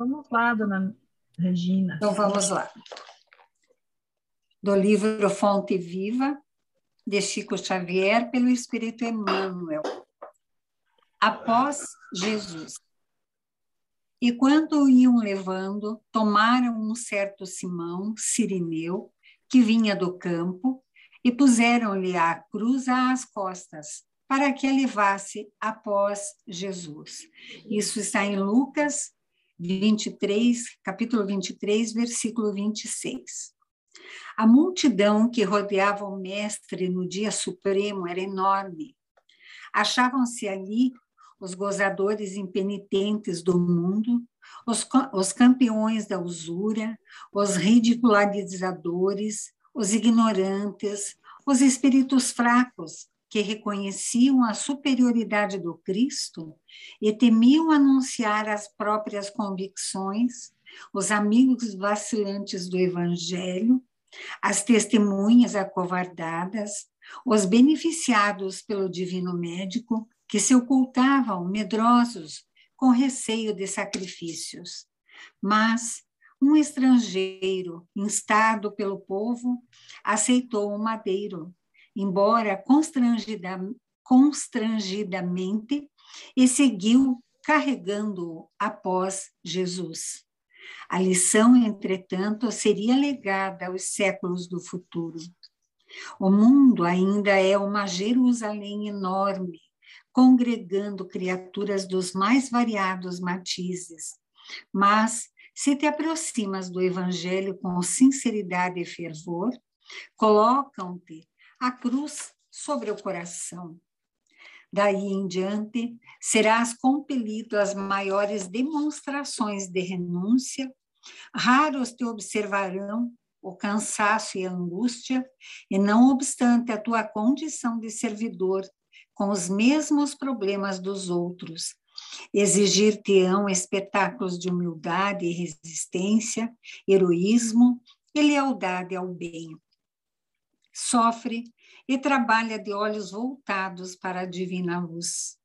Vamos lá, dona Regina. Então vamos lá. Do livro Fonte Viva, de Chico Xavier, pelo Espírito Emmanuel. Após Jesus. E quando o iam levando, tomaram um certo Simão, sirineu, que vinha do campo, e puseram-lhe a cruz às costas, para que a levasse após Jesus. Isso está em Lucas 23, capítulo 23, versículo 26. A multidão que rodeava o mestre no dia supremo era enorme. Achavam-se ali os gozadores impenitentes do mundo, os, os campeões da usura, os ridicularizadores, os ignorantes, os espíritos fracos, que reconheciam a superioridade do Cristo e temiam anunciar as próprias convicções, os amigos vacilantes do Evangelho, as testemunhas acovardadas, os beneficiados pelo divino médico, que se ocultavam medrosos com receio de sacrifícios. Mas um estrangeiro, instado pelo povo, aceitou o madeiro embora constrangida, constrangidamente, e seguiu carregando-o após Jesus. A lição, entretanto, seria legada aos séculos do futuro. O mundo ainda é uma Jerusalém enorme, congregando criaturas dos mais variados matizes. Mas, se te aproximas do Evangelho com sinceridade e fervor, colocam-te a cruz sobre o coração. Daí em diante, serás compelido às maiores demonstrações de renúncia, raros te observarão o cansaço e a angústia, e não obstante a tua condição de servidor, com os mesmos problemas dos outros, exigir-te-ão espetáculos de humildade e resistência, heroísmo e lealdade ao bem sofre e trabalha de olhos voltados para a divina luz.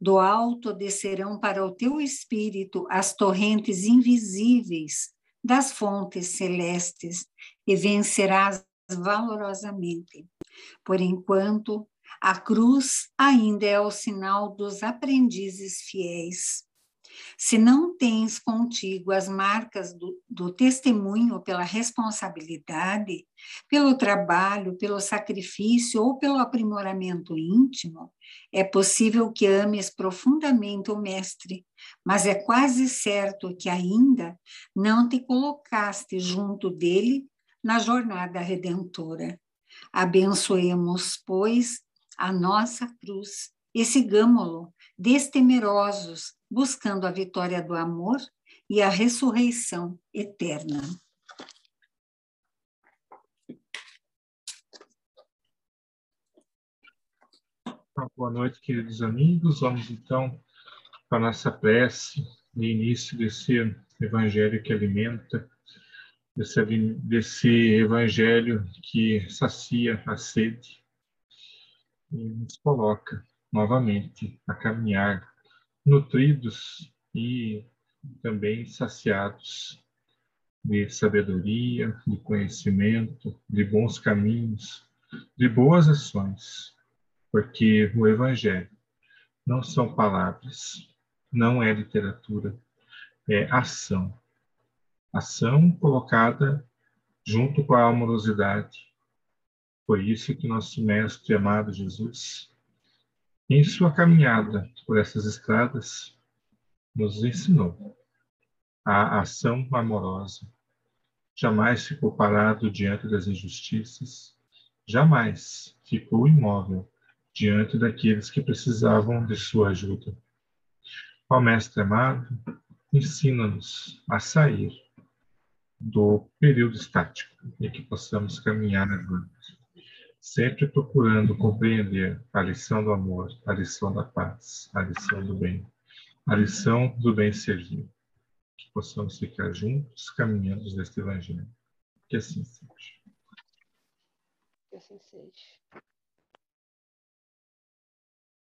Do alto descerão para o teu espírito as torrentes invisíveis das fontes celestes e vencerás valorosamente. Por enquanto, a cruz ainda é o sinal dos aprendizes fiéis. Se não tens contigo as marcas do, do testemunho pela responsabilidade, pelo trabalho, pelo sacrifício ou pelo aprimoramento íntimo, é possível que ames profundamente o Mestre, mas é quase certo que ainda não te colocaste junto dele na jornada redentora. Abençoemos, pois, a nossa cruz e sigamo-lo destemerosos, buscando a vitória do amor e a ressurreição eterna. Boa noite, queridos amigos. Vamos então para a nossa prece de início desse evangelho que alimenta, desse, desse evangelho que sacia a sede e nos coloca novamente a caminhar nutridos e também saciados de sabedoria, de conhecimento, de bons caminhos, de boas ações, porque o Evangelho não são palavras, não é literatura, é ação. Ação colocada junto com a amorosidade. Foi isso que nosso Mestre amado Jesus em sua caminhada por essas estradas, nos ensinou a ação amorosa. Jamais ficou parado diante das injustiças, jamais ficou imóvel diante daqueles que precisavam de sua ajuda. Ó Mestre amado, ensina-nos a sair do período estático e que possamos caminhar adiante sempre procurando compreender a lição do amor, a lição da paz, a lição do bem, a lição do bem servir. Que possamos ficar juntos caminhando neste Evangelho. Que assim seja. Que assim seja.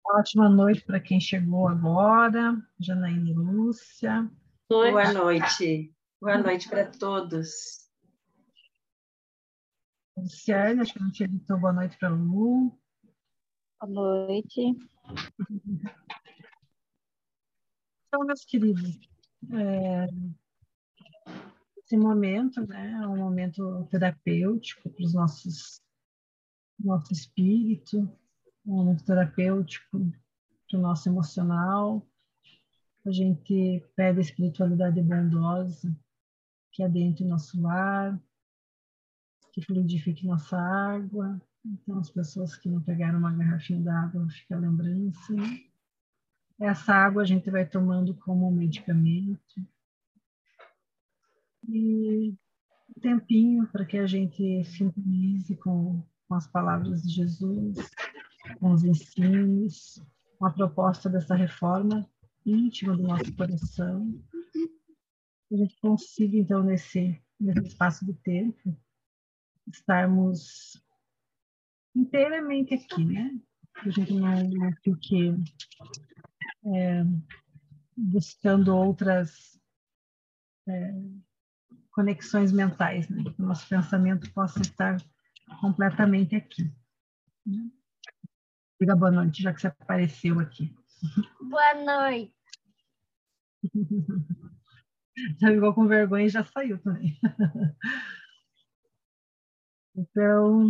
Ótima noite para quem chegou agora, Janaíne Lúcia. Boa noite. Boa noite para todos. Luciane, acho que não tinha dito boa noite para Lu. Boa noite. Então, meus queridos, é, esse momento né, é um momento terapêutico para os nossos nosso espírito, um momento terapêutico para o nosso emocional. A gente pede a espiritualidade bondosa que adentre nosso lar, que fluidifique nossa água. Então, as pessoas que não pegaram uma garrafinha d'água, fica a lembrança. Essa água a gente vai tomando como medicamento. E um tempinho para que a gente sintonize com, com as palavras de Jesus, com os ensinos, com a proposta dessa reforma íntima do nosso coração. A gente consiga, então, nesse, nesse espaço de tempo, estarmos inteiramente aqui, né? A gente não, não fique é, buscando outras é, conexões mentais, né? que o nosso pensamento possa estar completamente aqui. Né? Diga boa noite, já que você apareceu aqui. Boa noite. Já ficou com vergonha e já saiu também. Então,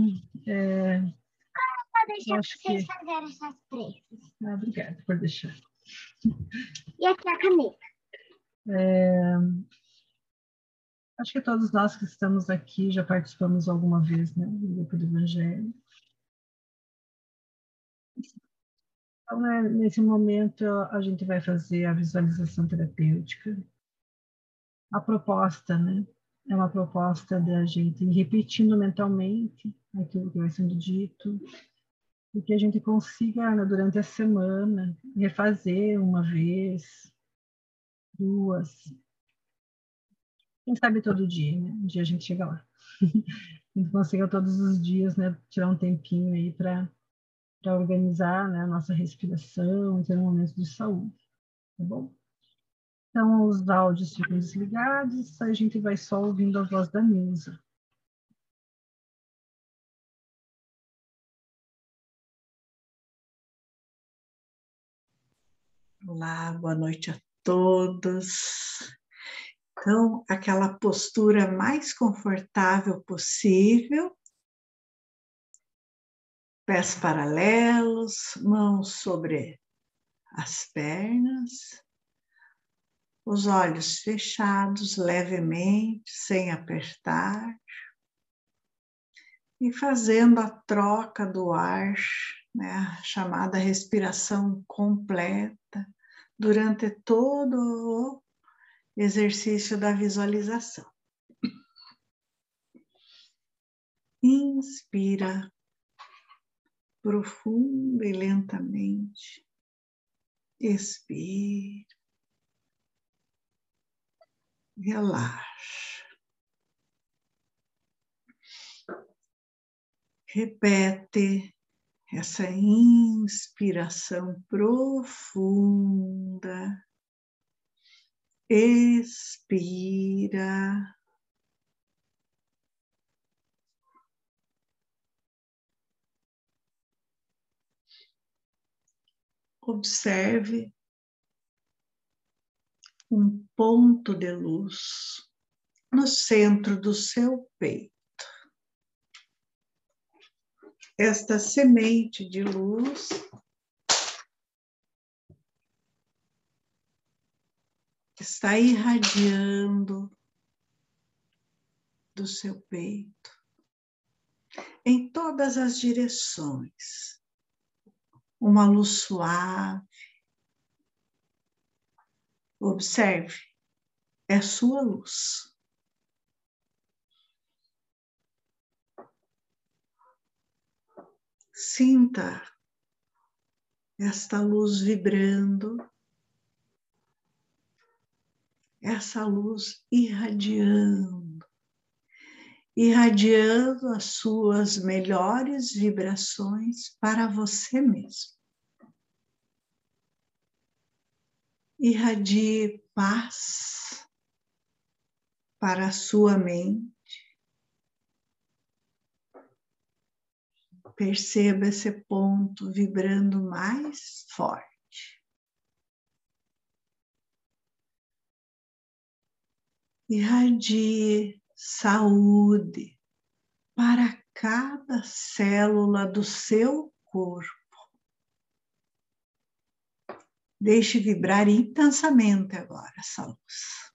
é, Vou deixar acho vocês que- fazerem essas preces. ah, obrigada por deixar. E aqui a caneta. É, acho que todos nós que estamos aqui já participamos alguma vez né, do grupo do Evangelho. Então, né, nesse momento, a gente vai fazer a visualização terapêutica. A proposta, né? É uma proposta da gente ir repetindo mentalmente aquilo que vai sendo dito, e que a gente consiga, né, durante a semana, refazer uma vez, duas. Quem sabe todo dia, né? Um dia a gente chega lá. a gente consiga todos os dias, né? Tirar um tempinho aí para organizar né, a nossa respiração ter um momento de saúde, tá bom? Então, os áudios ficam desligados, a gente vai só ouvindo a voz da Nilza. Olá, boa noite a todos. Então, aquela postura mais confortável possível. Pés paralelos, mãos sobre as pernas, os olhos fechados levemente, sem apertar, e fazendo a troca do ar, né, a chamada respiração completa, durante todo o exercício da visualização. Inspira profunda e lentamente. Expira. Relaxa. Repete essa inspiração profunda. Expira. Observe um ponto de luz no centro do seu peito. Esta semente de luz está irradiando do seu peito em todas as direções. Uma luz suave. Observe, é sua luz. Sinta esta luz vibrando, essa luz irradiando, irradiando as suas melhores vibrações para você mesmo. Irradie paz para a sua mente. Perceba esse ponto vibrando mais forte. Irradie saúde para cada célula do seu corpo. Deixe vibrar intensamente agora essa luz.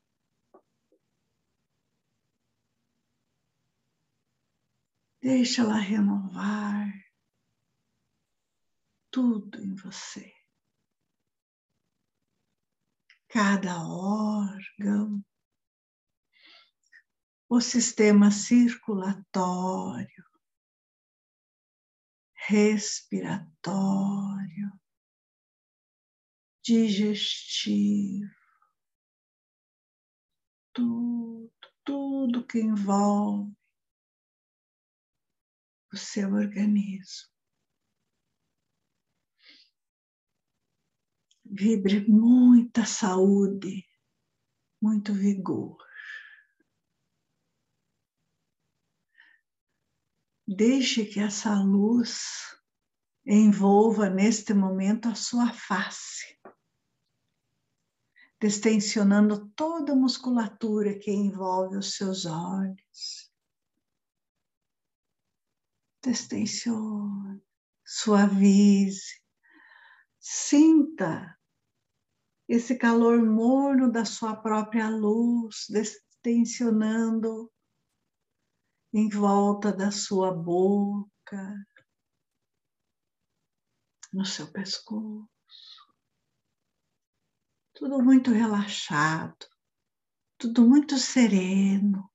Deixa ela renovar tudo em você. Cada órgão, o sistema circulatório, respiratório, digestivo, tudo, tudo que envolve o seu organismo. Vibre muita saúde, muito vigor. Deixe que essa luz envolva neste momento a sua face, destensionando toda a musculatura que envolve os seus olhos. Destensione, suavize, sinta esse calor morno da sua própria luz, destensionando em volta da sua boca, no seu pescoço. Tudo muito relaxado, tudo muito sereno.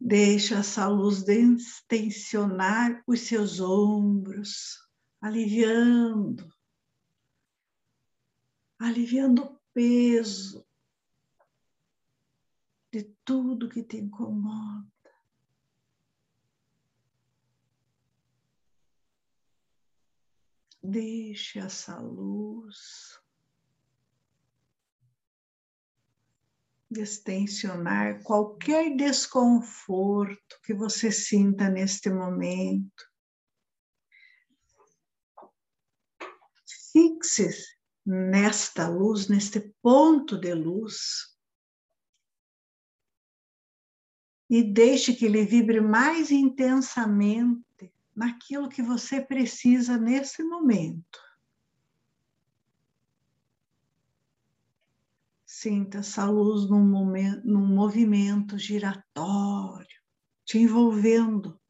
Deixa essa luz tensionar os seus ombros, aliviando, aliviando o peso de tudo que te incomoda. Deixe essa luz destensionar qualquer desconforto que você sinta neste momento. Fixe nesta luz, neste ponto de luz, e deixe que ele vibre mais intensamente naquilo que você precisa nesse momento. Sinta essa luz num, momento, num movimento giratório, te envolvendo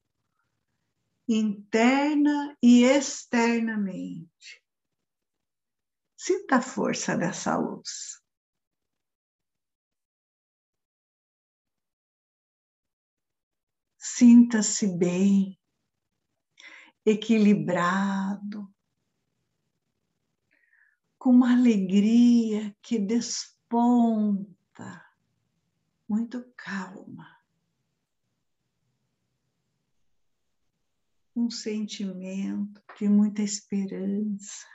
interna e externamente. Sinta a força dessa luz. Sinta-se bem, equilibrado, com uma alegria que desponta, muito calma. Um sentimento de muita esperança,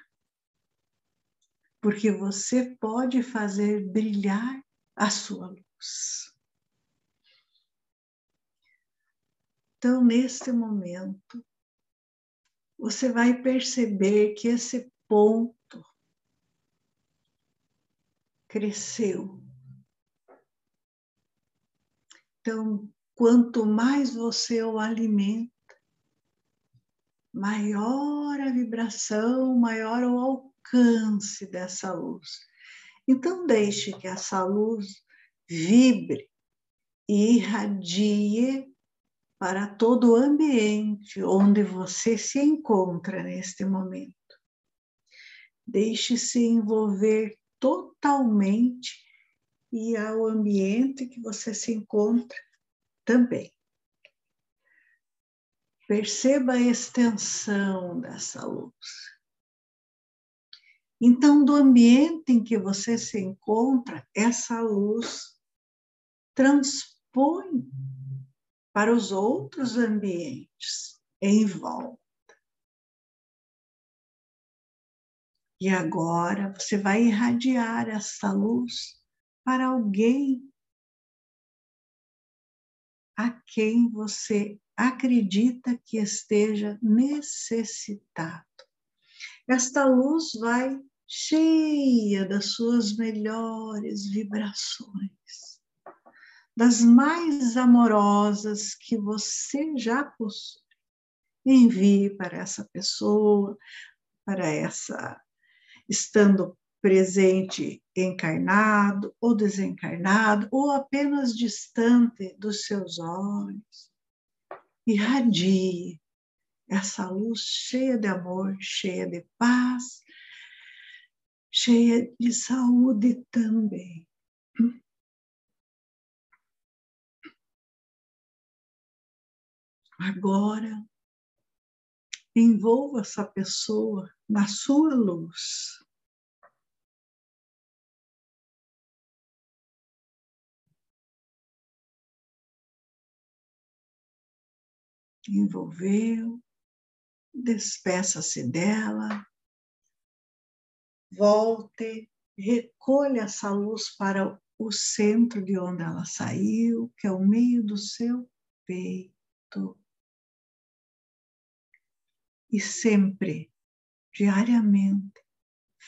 porque você pode fazer brilhar a sua luz. Então, neste momento, você vai perceber que esse ponto cresceu. Então, quanto mais você o alimenta, maior a vibração, maior o alcance dessa luz. Então, deixe que essa luz vibre e irradie para todo o ambiente onde você se encontra neste momento. Deixe-se envolver totalmente e ao ambiente que você se encontra também. Perceba a extensão dessa luz. Então, do ambiente em que você se encontra, essa luz transpõe para os outros ambientes em volta. E agora você vai irradiar essa luz para alguém a quem você acredita que esteja necessitado. Esta luz vai cheia das suas melhores vibrações, das mais amorosas que você já possui. Envie para essa pessoa, para essa, estando presente encarnado ou desencarnado, ou apenas distante dos seus olhos. Irradie essa luz cheia de amor, cheia de paz, cheia de saúde também. Agora, envolva essa pessoa na sua luz. Envolveu, despeça-se dela, volte, recolha essa luz para o centro de onde ela saiu, que é o meio do seu peito. E sempre, diariamente,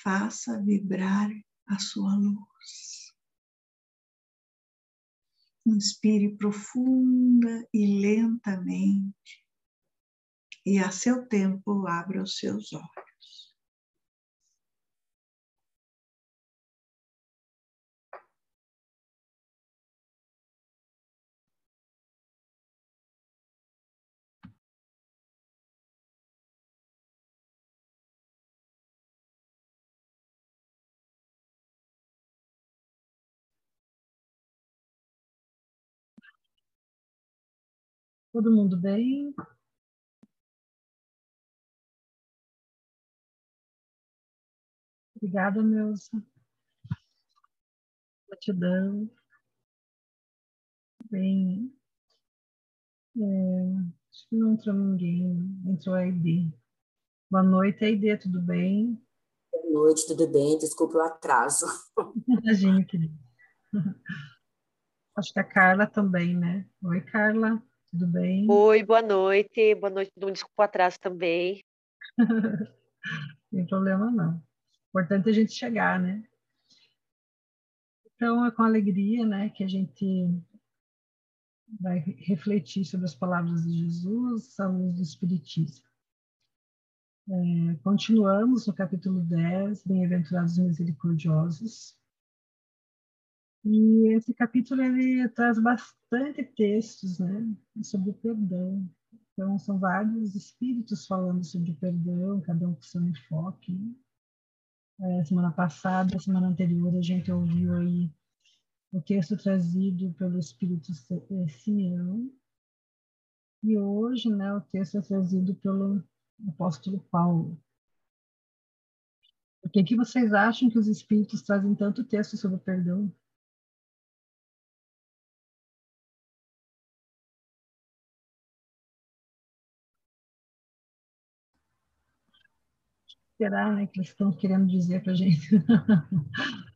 faça vibrar a sua luz. Inspire profunda e lentamente, e a seu tempo abra os seus olhos. Todo mundo bem? Obrigada, meus. Gratidão. Bem. É, acho que não entrou ninguém. Entrou a ID. Boa noite, ID, tudo bem? Boa noite, tudo bem? Desculpe o atraso. Imagina, querida. Acho que a Carla também, né? Oi, Carla. Tudo bem? Oi, boa noite. Boa noite, mundo. Desculpa atrás também. Sem problema, não. Importante a gente chegar, né? Então, é com alegria, né, que a gente vai refletir sobre as palavras de Jesus à luz do Espiritismo. É, continuamos no capítulo 10, Bem-aventurados e Misericordiosos, e esse capítulo ele traz bastante textos, né, sobre o perdão. Então são vários espíritos falando sobre o perdão, cada um com seu enfoque. É, semana passada, semana anterior, a gente ouviu aí o texto trazido pelo Espírito é, Simeão. E hoje, né, o texto é trazido pelo apóstolo Paulo. Por que, que vocês acham que os espíritos trazem tanto texto sobre o perdão? Será né, que eles estão querendo dizer para a gente?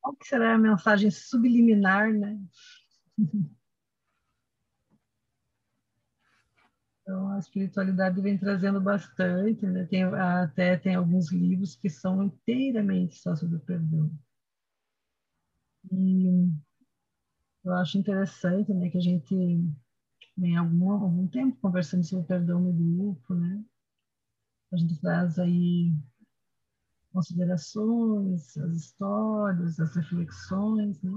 Qual que será a mensagem subliminar, né? Então, a espiritualidade vem trazendo bastante, né? Tem, até tem alguns livros que são inteiramente só sobre o perdão. E eu acho interessante, né, que a gente vem algum, algum tempo conversando sobre o perdão no grupo, né? A gente traz aí considerações, as histórias, as reflexões, né?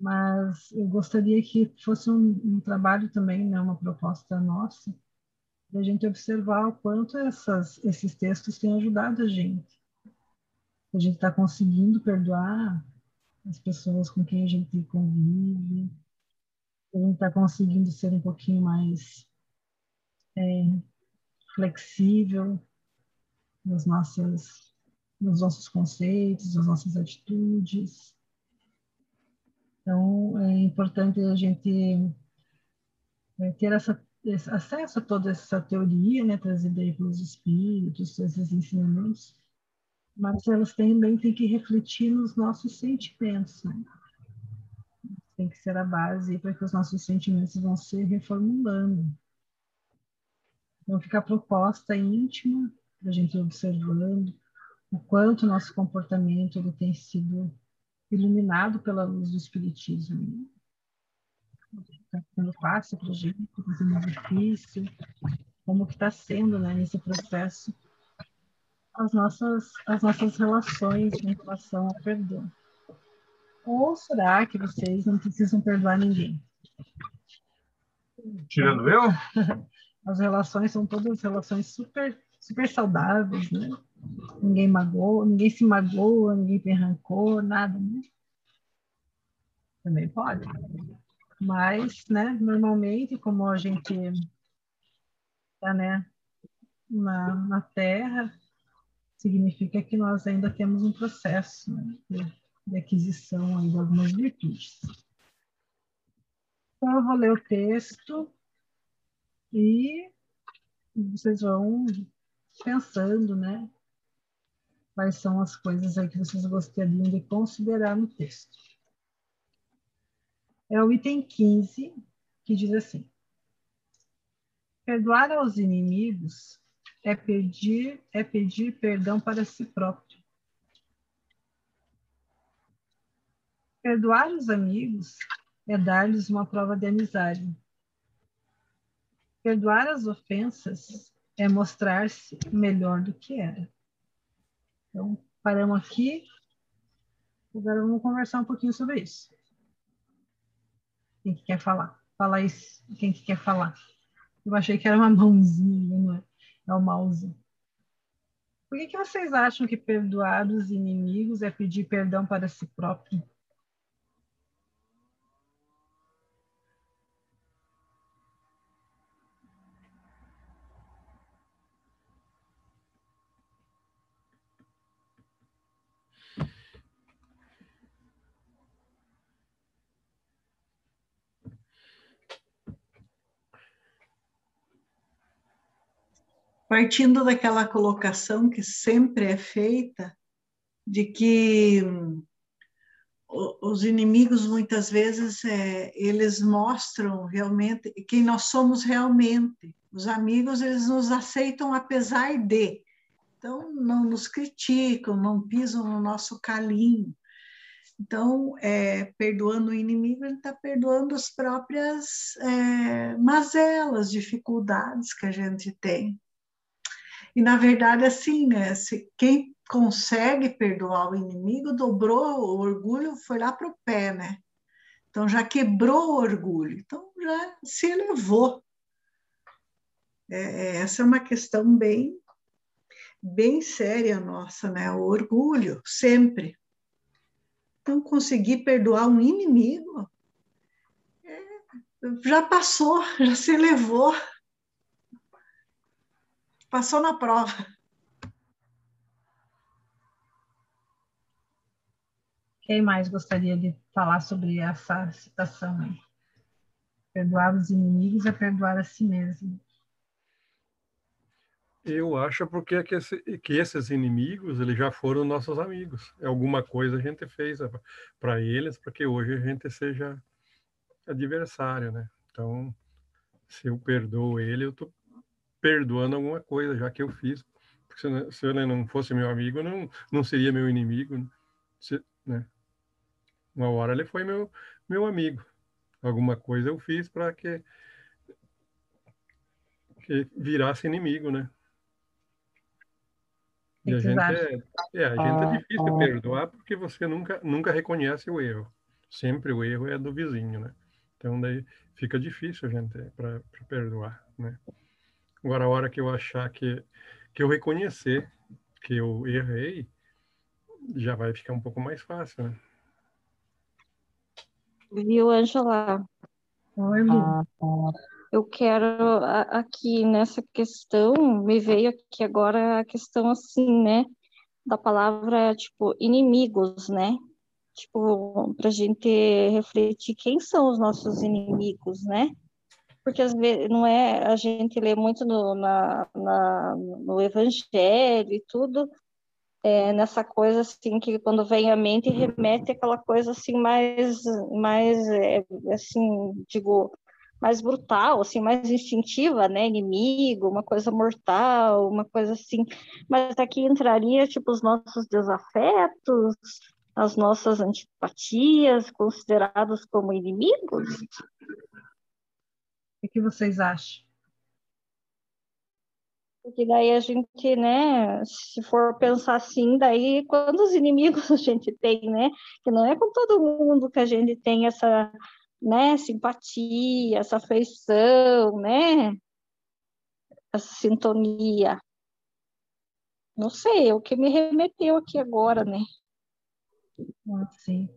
Mas eu gostaria que fosse um, um trabalho também, né, uma proposta nossa, de a gente observar o quanto essas, esses textos têm ajudado a gente. A gente está conseguindo perdoar as pessoas com quem a gente convive, a gente está conseguindo ser um pouquinho mais é, flexível nas nossas, nos nossos conceitos, nas nossas atitudes. Então, é importante a gente é, ter essa, acesso a toda essa teoria, né, trazida aí pelos espíritos, esses ensinamentos, mas elas também têm que refletir nos nossos sentimentos. Né? Tem que ser a base para que os nossos sentimentos vão se reformulando. Então, fica a proposta íntima, para a gente observando o quanto nosso comportamento ele tem sido iluminado pela luz do Espiritismo. Está sendo fácil para a gente, está sendo difícil, como que está sendo né, nesse processo as nossas, as nossas relações em relação ao perdão. Ou será que vocês não precisam perdoar ninguém? Tirando eu? As relações são todas relações super, super saudáveis, né? Ninguém magoa, ninguém se magoa, ninguém tem nada, né? Também pode. Mas, né, normalmente, como a gente está né, na, na Terra, significa que nós ainda temos um processo né, de, de, aquisição de algumas virtudes. Então, eu vou ler o texto e vocês vão pensando, né? Quais são as coisas aí que vocês gostariam de considerar no texto. É o item 15, que diz assim: Perdoar aos inimigos é pedir, é pedir perdão para si próprio. Perdoar os amigos é dar-lhes uma prova de amizade. Perdoar as ofensas é mostrar-se melhor do que era. Então, paramos aqui. Agora vamos conversar um pouquinho sobre isso. Quem que quer falar? Fala isso. Quem que quer falar? Eu achei que era uma mãozinha, não é? é o mouse. Por que, que vocês acham que perdoar os inimigos é pedir perdão para si próprio? Partindo daquela colocação que sempre é feita, de que os inimigos muitas vezes é, eles mostram realmente quem nós somos realmente. Os amigos eles nos aceitam apesar de, então não nos criticam, não pisam no nosso calinho. Então, é, perdoando o inimigo, ele está perdoando as próprias é, mazelas, dificuldades que a gente tem. E, na verdade, assim, né? Se quem consegue perdoar o inimigo, dobrou o orgulho, foi lá para o pé, né? Então, já quebrou o orgulho. Então, já se elevou. É, é, essa é uma questão bem, bem séria nossa, né? O orgulho, sempre. Então, conseguir perdoar um inimigo é, já passou, já se elevou passou na prova. Quem mais gostaria de falar sobre essa citação aí? Perdoar os inimigos é perdoar a si mesmo. Eu acho porque é que, esse, que esses inimigos eles já foram nossos amigos. É alguma coisa a gente fez para eles para que hoje a gente seja adversário, né? Então, se eu perdoo ele, eu estou perdoando alguma coisa, já que eu fiz. Porque se, ele não fosse meu amigo, não, não seria meu inimigo. Né? Se, né? Uma hora ele foi meu, meu amigo. Alguma coisa eu fiz para que, que virasse inimigo, né? E a gente, é, é, a gente é difícil perdoar porque você nunca, nunca reconhece o erro. Sempre o erro é do vizinho, né? Então daí fica difícil a gente para perdoar, né? Agora, a hora que eu achar que, que eu reconhecer que eu errei, já vai ficar um pouco mais fácil, né? Viu, Angela? Oi, ah, Eu quero aqui nessa questão, me veio aqui agora a questão assim, né? Da palavra, tipo, inimigos, né? Tipo, para a gente refletir quem são os nossos inimigos, né? Porque às vezes não é a gente lê muito no, na, na, no Evangelho e tudo, é, nessa coisa assim que quando vem à mente remete aquela coisa assim mais mais é, assim digo mais brutal assim mais instintiva né? Inimigo uma coisa mortal uma coisa assim. Mas aqui entraria tipo os nossos desafetos as nossas antipatias considerados como inimigos o que vocês acham porque daí a gente, né, se for pensar assim, daí quantos inimigos a gente tem, né? Que não é com todo mundo que a gente tem essa, né, simpatia, essa afeição, né? Essa sintonia. Não sei, é o que me remeteu aqui agora, né? Ah, sim.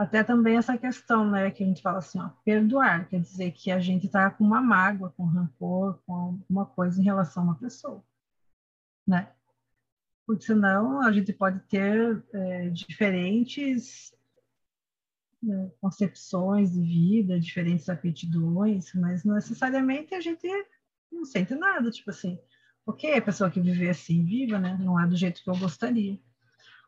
Até também essa questão, né, que a gente fala assim, ó, perdoar, quer dizer que a gente está com uma mágoa, com rancor, com alguma coisa em relação a uma pessoa, né? Porque senão a gente pode ter é, diferentes né, concepções de vida, diferentes aptidões, mas não necessariamente a gente não sente nada, tipo assim, ok, a pessoa que vive assim, viva, né? Não é do jeito que eu gostaria.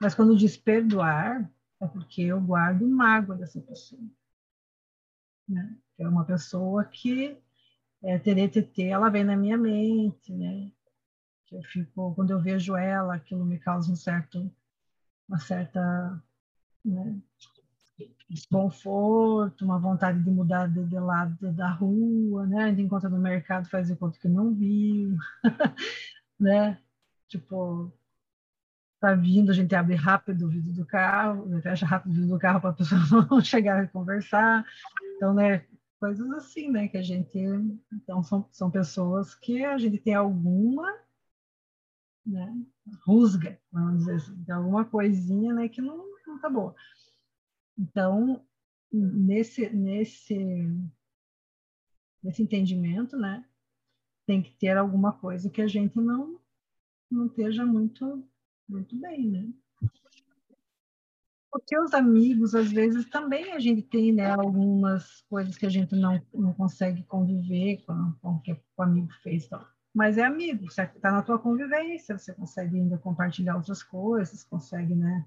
Mas quando diz perdoar, é porque eu guardo mágoa dessa pessoa. Né? É uma pessoa que é, TT, ela vem na minha mente, né? Eu fico, quando eu vejo ela, aquilo me causa um certo, uma certa né, desconforto, uma vontade de mudar de, de lado da rua, né? A gente encontra no mercado, faz conta que não viu, né? Tipo, está vindo, a gente abre rápido o vidro do carro, fecha rápido o vidro do carro para a pessoa não chegar e conversar. Então, né, coisas assim, né, que a gente, então são, são pessoas que a gente tem alguma, né, rusga, vamos dizer assim, tem alguma coisinha, né, que não, não tá boa. Então, nesse, nesse, nesse entendimento, né, tem que ter alguma coisa que a gente não, não esteja muito muito bem, né? Porque os amigos, às vezes, também a gente tem né, algumas coisas que a gente não, não consegue conviver com, com o que o amigo fez. Então. Mas é amigo, está na tua convivência, você consegue ainda compartilhar outras coisas, consegue, né?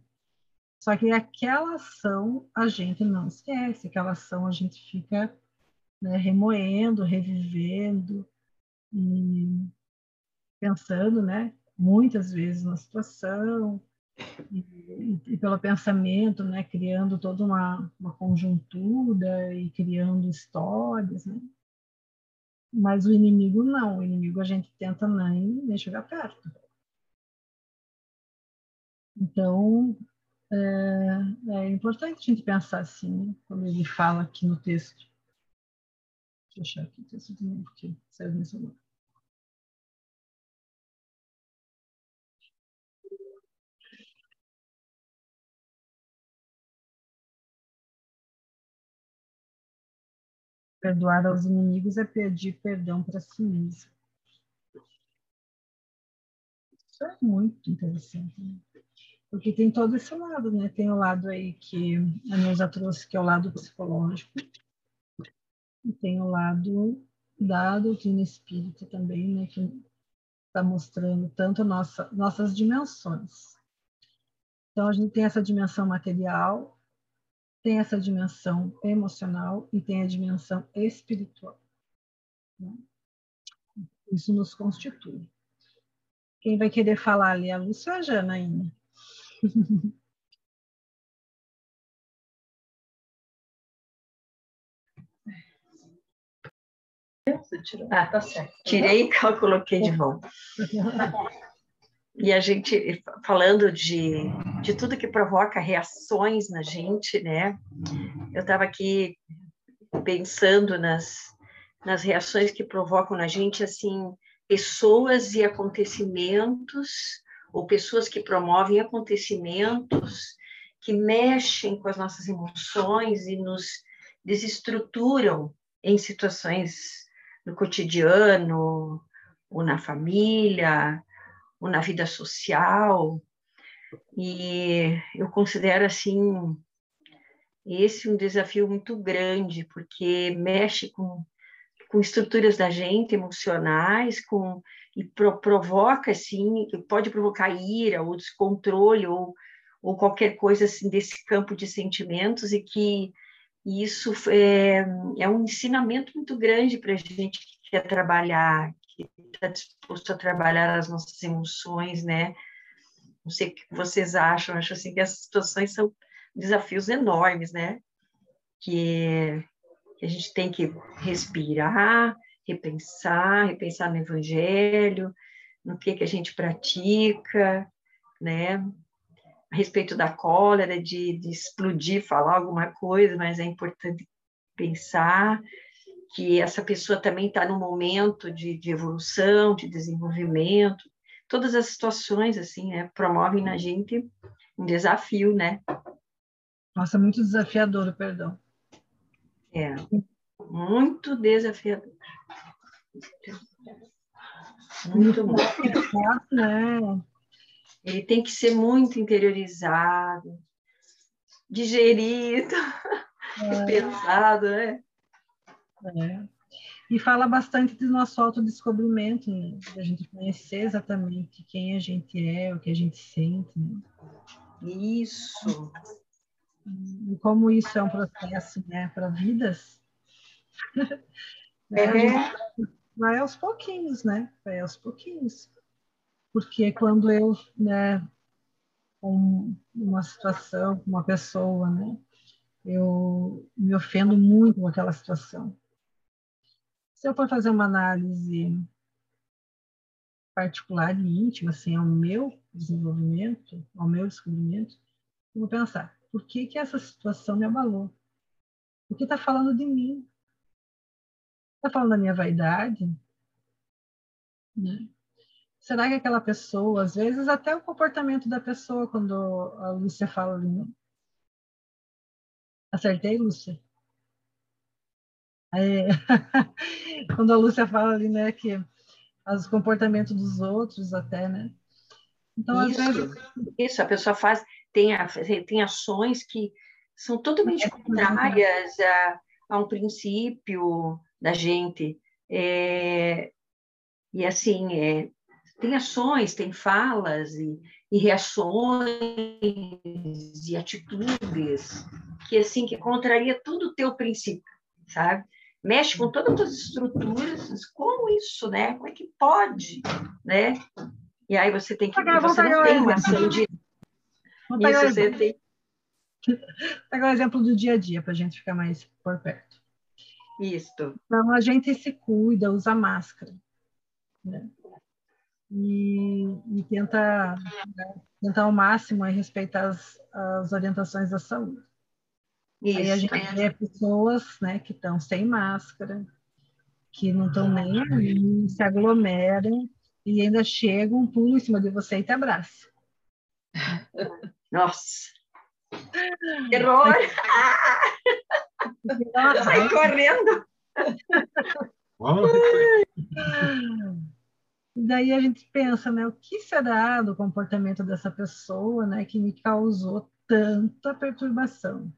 Só que aquela ação a gente não esquece, aquela ação a gente fica né, remoendo, revivendo e pensando, né? Muitas vezes na situação e, e, pelo pensamento, né, criando toda uma, uma conjuntura e criando histórias, né? Mas o inimigo não, o inimigo a gente tenta nem, nem chegar perto. Então, é, é, importante a gente pensar assim, né? quando ele fala aqui no texto. Deixa eu achar aqui o texto de novo, porque saiu do meu celular. Perdoar aos inimigos é pedir perdão para si mesmo. Isso é muito interessante. Né? Porque tem todo esse lado, né? Tem o lado aí que a Neuza trouxe, que é o lado psicológico. E tem o lado da doutrina espírita também, né? Que está mostrando tanto nossa, nossas dimensões. Então, a gente tem essa dimensão material, tem essa dimensão emocional e tem a dimensão espiritual. Né? Isso nos constitui. Quem vai querer falar ali? A Lúcia ou a Janaína? Ah, tá certo. Tirei e coloquei de volta. E a gente, falando de, de tudo que provoca reações na gente, né? Eu estava aqui pensando nas, nas reações que provocam na gente, assim, pessoas e acontecimentos, ou pessoas que promovem acontecimentos que mexem com as nossas emoções e nos desestruturam em situações no cotidiano, ou na família, ou na vida social. E eu considero assim esse um desafio muito grande, porque mexe com, com estruturas da gente emocionais, com e pro, provoca, assim, pode provocar ira ou descontrole ou, ou qualquer coisa assim desse campo de sentimentos e que isso é, é um ensinamento muito grande para a gente que quer trabalhar, que está disposto a trabalhar as nossas emoções, né? Não sei o que vocês acham, acho assim que essas situações são desafios enormes, né? Que, que a gente tem que respirar, repensar, repensar no Evangelho, no que que a gente pratica, né? A respeito da cólera, de, de explodir, falar alguma coisa, mas é importante pensar que essa pessoa também está num momento de, de evolução, de desenvolvimento, todas as situações assim, né, promovem na gente um desafio, né? Nossa, muito desafiador, perdão. É, muito desafiador. Muito, muito. né? Ele tem que ser muito interiorizado, digerido, é. pensado, né? É. E fala bastante do nosso autodescobrimento, né? da gente conhecer exatamente quem a gente é, o que a gente sente. Né? Isso. E como isso é um processo né, para vidas. É. vai aos pouquinhos, né? Vai aos pouquinhos. Porque quando eu, né, com uma situação, com uma pessoa, né, eu me ofendo muito com aquela situação se eu for fazer uma análise particular e íntima, assim, ao meu desenvolvimento, ao meu descobrimento, eu vou pensar, por que que essa situação me abalou? O que está falando de mim? Está falando da minha vaidade? Né? Será que aquela pessoa, às vezes até o comportamento da pessoa, quando a Lúcia fala acertei, Lúcia? É, quando a Lúcia fala ali, né, que os comportamentos dos outros até, né? Então, isso, às vezes... isso, a pessoa faz, tem, a, tem ações que são totalmente é, contrárias a, a um princípio da gente. É, e assim, é, tem ações, tem falas e, e, reações e atitudes que assim que contraria todo o teu princípio, sabe? Mexe com todas as estruturas, como isso, né? Como é que pode, né? E aí você tem que pegar, você não tem uma ação de isso você tem pegar o exemplo do dia a dia para a gente ficar mais por perto. Isso. Então a gente se cuida, usa máscara, né? E, e tenta né, tentar ao máximo respeitar as, as orientações da saúde. Isso. Aí a gente vê pessoas né, que estão sem máscara, que não estão nem aí, se aglomeram e ainda chegam, pulam em cima de você e te abraçam. Nossa! Terror! Sai correndo! Daí a gente pensa, né, o que será do comportamento dessa pessoa, né, que me causou tanta perturbação?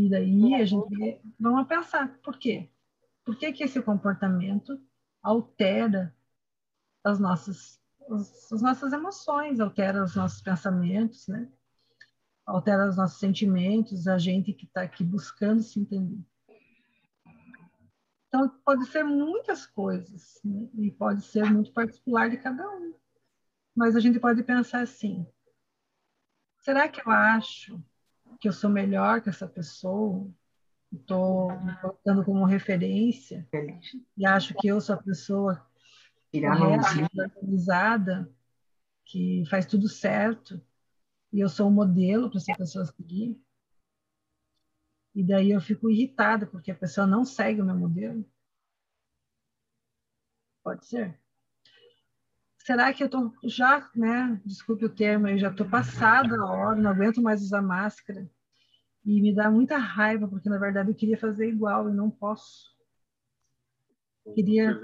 E daí a gente vamos pensar, por quê? Por que, que esse comportamento altera as nossas, as, as nossas emoções, altera os nossos pensamentos, né? altera os nossos sentimentos, a gente que está aqui buscando se entender. Então, pode ser muitas coisas, né? e pode ser muito particular de cada um. Mas a gente pode pensar assim: será que eu acho que eu sou melhor que essa pessoa, estou me colocando como referência e acho que eu sou a pessoa correta, organizada, que faz tudo certo e eu sou um modelo para essa pessoa seguir. E daí eu fico irritada porque a pessoa não segue o meu modelo. Pode ser será que eu estou já, né? Desculpe o termo, eu já estou passada a hora, não aguento mais usar máscara. E me dá muita raiva, porque na verdade eu queria fazer igual e não posso. Queria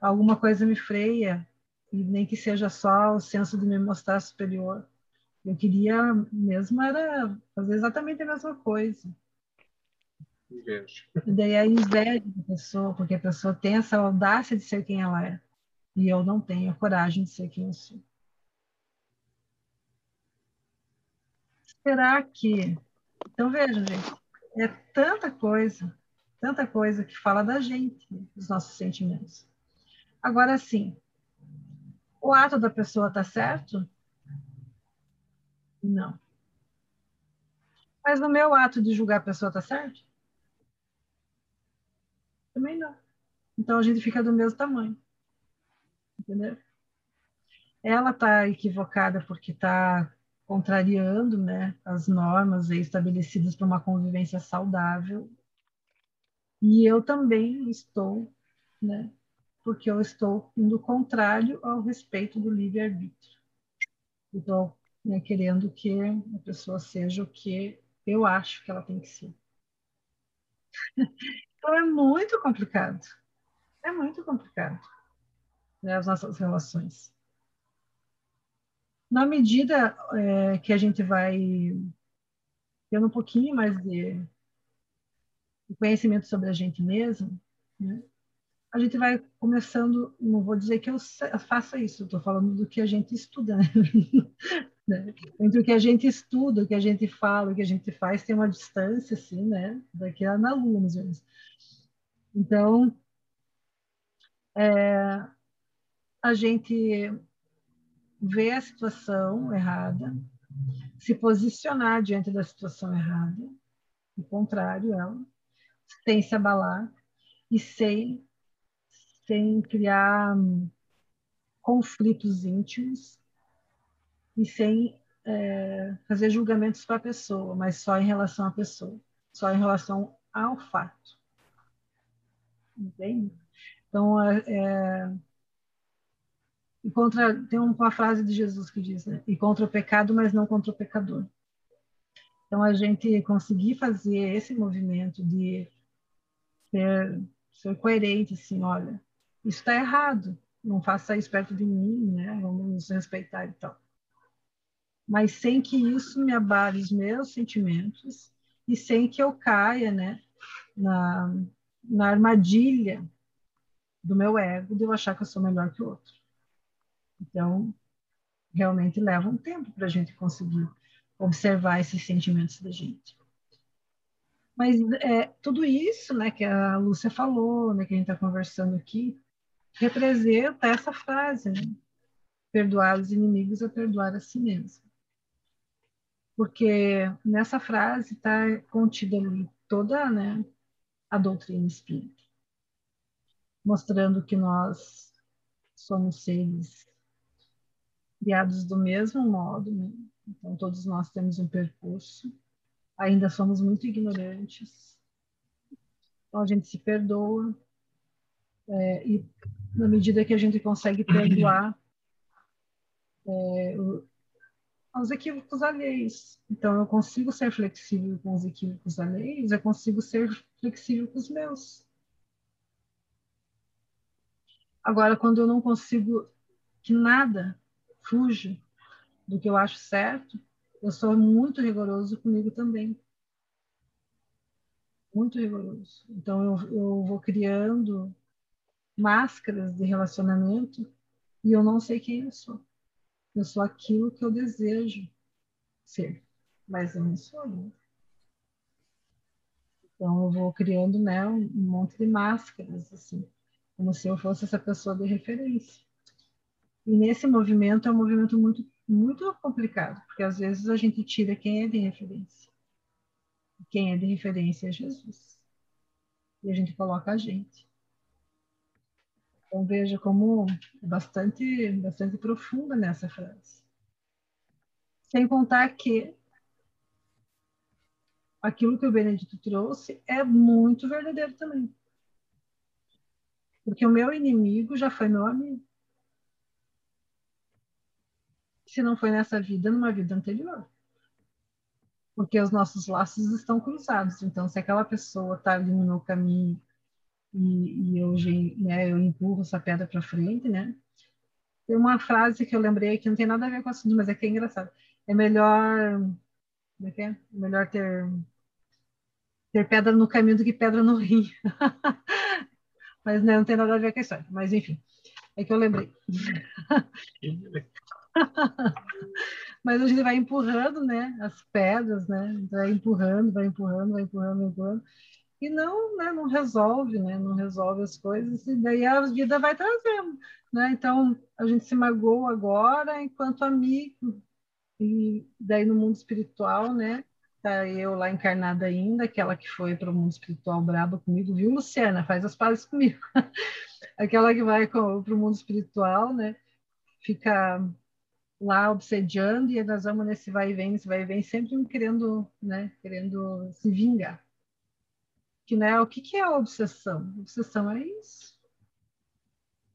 alguma coisa me freia, e nem que seja só o senso de me mostrar superior. Eu queria mesmo era fazer exatamente a mesma coisa. E daí a inveja da pessoa, porque a pessoa tem essa audácia de ser quem ela é. E eu não tenho coragem de ser quem eu sou. Será que. Então, veja, gente, é tanta coisa, tanta coisa que fala da gente, dos nossos sentimentos. Agora, sim, o ato da pessoa está certo? Não. Mas no meu ato de julgar a pessoa está certo? Também não. Então a gente fica do mesmo tamanho. Entendeu? Ela está equivocada porque está contrariando né, as normas estabelecidas para uma convivência saudável. E eu também estou, né, porque eu estou indo contrário ao respeito do livre-arbítrio. Estou né, querendo que a pessoa seja o que eu acho que ela tem que ser. então é muito complicado. É muito complicado né, as nossas relações. Na medida é, que a gente vai tendo um pouquinho mais de, conhecimento sobre a gente mesmo, né, a gente vai começando, não vou dizer que eu faça isso, estou falando do que a gente estuda. Né? Entre o que a gente estuda, o que a gente fala, o que a gente faz, tem uma distância, assim, né? Daqui a na lua, ou menos. Então, é, a gente vê a situação errada, se posicionar diante da situação errada, o contrário, ela, sem se abalar e sem, sem criar conflitos íntimos e sem é, fazer julgamentos para a pessoa, mas só em relação à pessoa, só em relação ao fato. Entende? Então, é, é e contra, tem uma frase de Jesus que diz, né? E contra o pecado, mas não contra o pecador. Então, a gente conseguir fazer esse movimento de ser, ser coerente, assim, olha, isso está errado, não faça isso perto de mim, né? Vamos nos respeitar e tal mas sem que isso me abale os meus sentimentos e sem que eu caia né, na, na armadilha do meu ego de eu achar que eu sou melhor que o outro. Então, realmente leva um tempo para a gente conseguir observar esses sentimentos da gente. Mas é, tudo isso né, que a Lúcia falou, né, que a gente está conversando aqui, representa essa frase, né? perdoar os inimigos é perdoar a si mesmo porque nessa frase está contida ali toda né, a doutrina espírita, mostrando que nós somos seres criados do mesmo modo, né? então todos nós temos um percurso, ainda somos muito ignorantes, então a gente se perdoa, é, e na medida que a gente consegue perdoar, é, aos equívocos alheios. Então, eu consigo ser flexível com os equívocos alheios, eu consigo ser flexível com os meus. Agora, quando eu não consigo que nada fuja do que eu acho certo, eu sou muito rigoroso comigo também. Muito rigoroso. Então, eu, eu vou criando máscaras de relacionamento e eu não sei quem eu sou. Eu sou aquilo que eu desejo ser, mas eu não sou. Né? Então eu vou criando né, um monte de máscaras, assim, como se eu fosse essa pessoa de referência. E nesse movimento é um movimento muito, muito complicado, porque às vezes a gente tira quem é de referência. Quem é de referência é Jesus. E a gente coloca a gente. Então veja como é bastante, bastante profunda nessa frase. Sem contar que aquilo que o Benedito trouxe é muito verdadeiro também. Porque o meu inimigo já foi meu amigo. Se não foi nessa vida, numa vida anterior. Porque os nossos laços estão cruzados. Então, se aquela pessoa está ali no meu caminho e, e eu, né, eu empurro essa pedra para frente, né? Tem uma frase que eu lembrei que não tem nada a ver com o assunto, mas é que é engraçado. É melhor, como é que é? é melhor ter ter pedra no caminho do que pedra no rio. mas né, não tem nada a ver com a história. Mas enfim, É que eu lembrei. Mas a gente vai empurrando, né? As pedras, né? Vai empurrando, vai empurrando, vai empurrando, vai empurrando. E não, né? Não resolve, né? Não resolve as coisas. E daí a vida vai trazendo, né? Então, a gente se magoa agora enquanto amigo. E daí no mundo espiritual, né? Tá eu lá encarnada ainda, aquela que foi para o mundo espiritual braba comigo, viu, Luciana? Faz as pazes comigo. aquela que vai para o mundo espiritual, né? Fica lá obsediando e nós vamos nesse vai e vem, nesse vai e vem, sempre querendo, né, querendo se vingar. Que, né, o que, que é a obsessão? Obsessão é isso.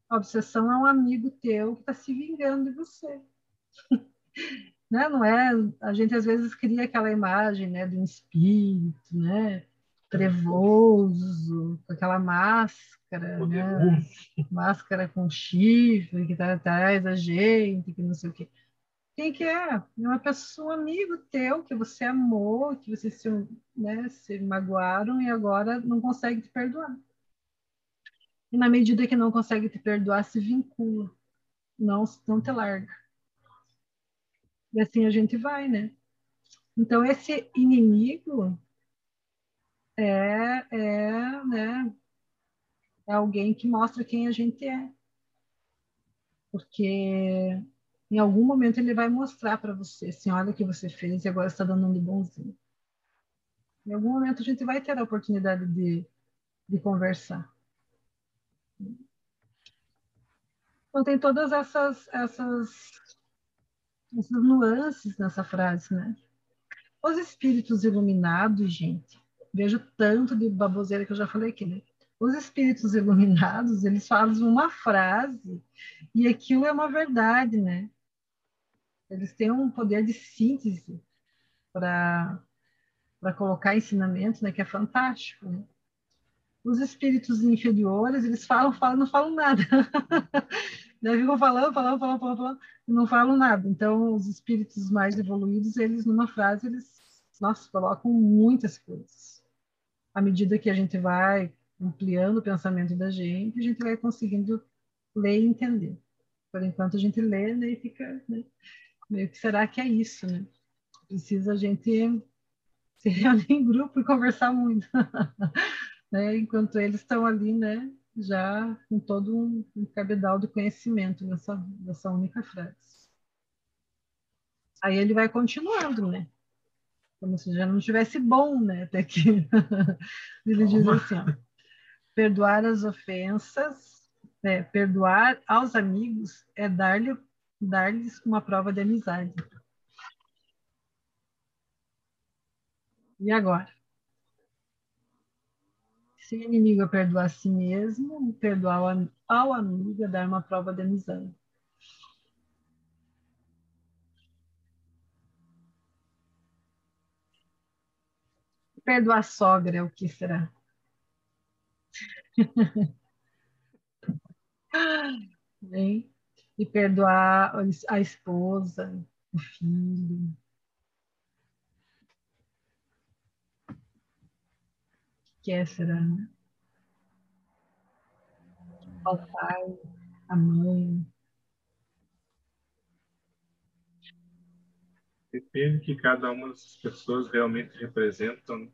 A obsessão é um amigo teu que está se vingando de você. né? Não é? A gente às vezes cria aquela imagem, né, de um espírito, né, trevoso, com aquela máscara, né? máscara com chifre que está atrás da gente, que não sei o quê. Quem que é? É uma pessoa, um amigo teu, que você amou, que vocês se, né, se magoaram e agora não consegue te perdoar. E na medida que não consegue te perdoar, se vincula, não, não te larga. E assim a gente vai, né? Então, esse inimigo, é, é, né, é alguém que mostra quem a gente é. Porque em algum momento ele vai mostrar para você, assim, olha o que você fez e agora está dando um bonzinho. Em algum momento a gente vai ter a oportunidade de, de conversar. Então tem todas essas, essas, essas nuances nessa frase, né? Os espíritos iluminados, gente, vejo tanto de baboseira que eu já falei aqui, né? Os espíritos iluminados, eles fazem uma frase e aquilo é uma verdade, né? Eles têm um poder de síntese para colocar ensinamento, né, que é fantástico. Né? Os espíritos inferiores, eles falam, falam, não falam nada. Daí ficam falando, falando, falando, falando, falando, não falam nada. Então, os espíritos mais evoluídos, eles, numa frase, eles, nossa, colocam muitas coisas à medida que a gente vai ampliando o pensamento da gente, a gente vai conseguindo ler e entender. Por enquanto a gente lê né, e fica né, meio que será que é isso, né? Precisa a gente se reunir em grupo e conversar muito, né? Enquanto eles estão ali, né? Já com todo um, um cabedal de conhecimento nessa, nessa única frase. Aí ele vai continuando, né? como se já não tivesse bom, né? Até que ele diz assim: ó, perdoar as ofensas, é, perdoar aos amigos é dar-lhe dar-lhes uma prova de amizade. E agora? Se o inimigo é perdoar a si mesmo, perdoar ao, ao amigo é dar uma prova de amizade. perdoar a sogra, o que será? Bem, e perdoar a esposa, o filho. O que é, será? Né? O pai, a mãe. Depende que cada uma dessas pessoas realmente representam.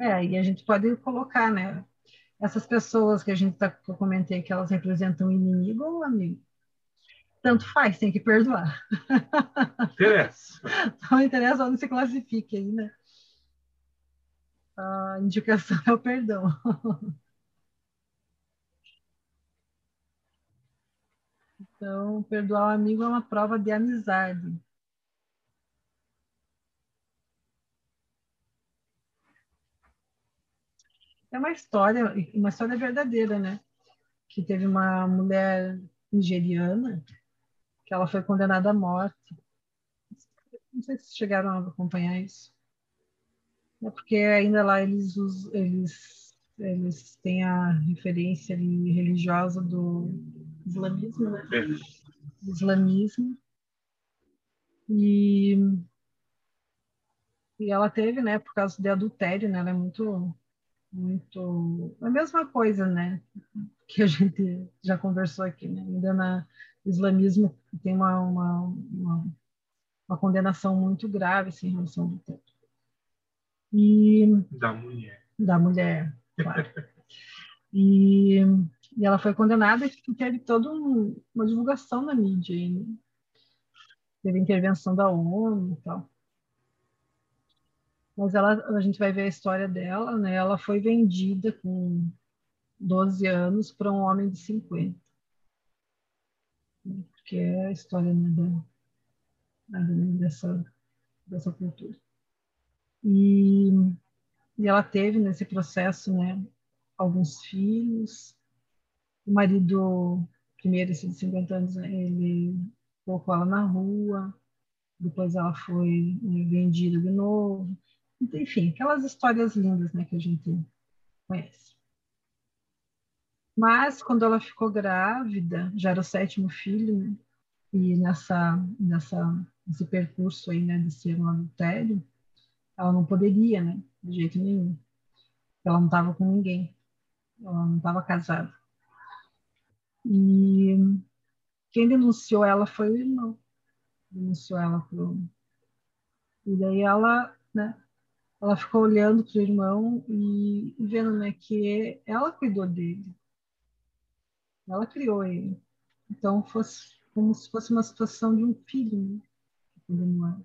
É, e a gente pode colocar, né? Essas pessoas que a gente tá, que eu comentei que elas representam inimigo ou amigo. Tanto faz, tem que perdoar. Interessa. Não interessa onde se classifique aí, né? A indicação é o perdão. Então, perdoar o amigo é uma prova de amizade. É uma história, uma história verdadeira, né? Que teve uma mulher nigeriana que ela foi condenada à morte. Não sei se chegaram a acompanhar isso. É porque ainda lá eles, eles, eles têm a referência religiosa do islamismo, né? É. Islamismo. E, e ela teve, né, por causa de adultério, né? Ela é muito muito a mesma coisa, né? Que a gente já conversou aqui, né? Ainda na islamismo tem uma, uma, uma, uma condenação muito grave assim, em relação ao tempo. E da mulher. Da mulher, claro. e, e ela foi condenada e teve toda um, uma divulgação na mídia. E teve intervenção da ONU e tal. Mas ela, a gente vai ver a história dela, né? Ela foi vendida com 12 anos para um homem de 50. Porque é a história né, da, dessa, dessa cultura. E, e ela teve nesse processo, né, alguns filhos. O marido, primeiro, esse de 50 anos, ele colocou ela na rua, depois ela foi né, vendida de novo. Enfim, aquelas histórias lindas né, que a gente conhece. Mas quando ela ficou grávida, já era o sétimo filho, né, e nessa, nessa, nesse percurso aí, né, de ser um adultério, ela não poderia, né, de jeito nenhum. Ela não estava com ninguém, ela não estava casada. E quem denunciou ela foi o irmão. Denunciou ela pro. E daí ela, né, ela ficou olhando para o irmão e vendo né, que ela cuidou dele. Ela criou ele. Então, fosse como se fosse uma situação de um filho né,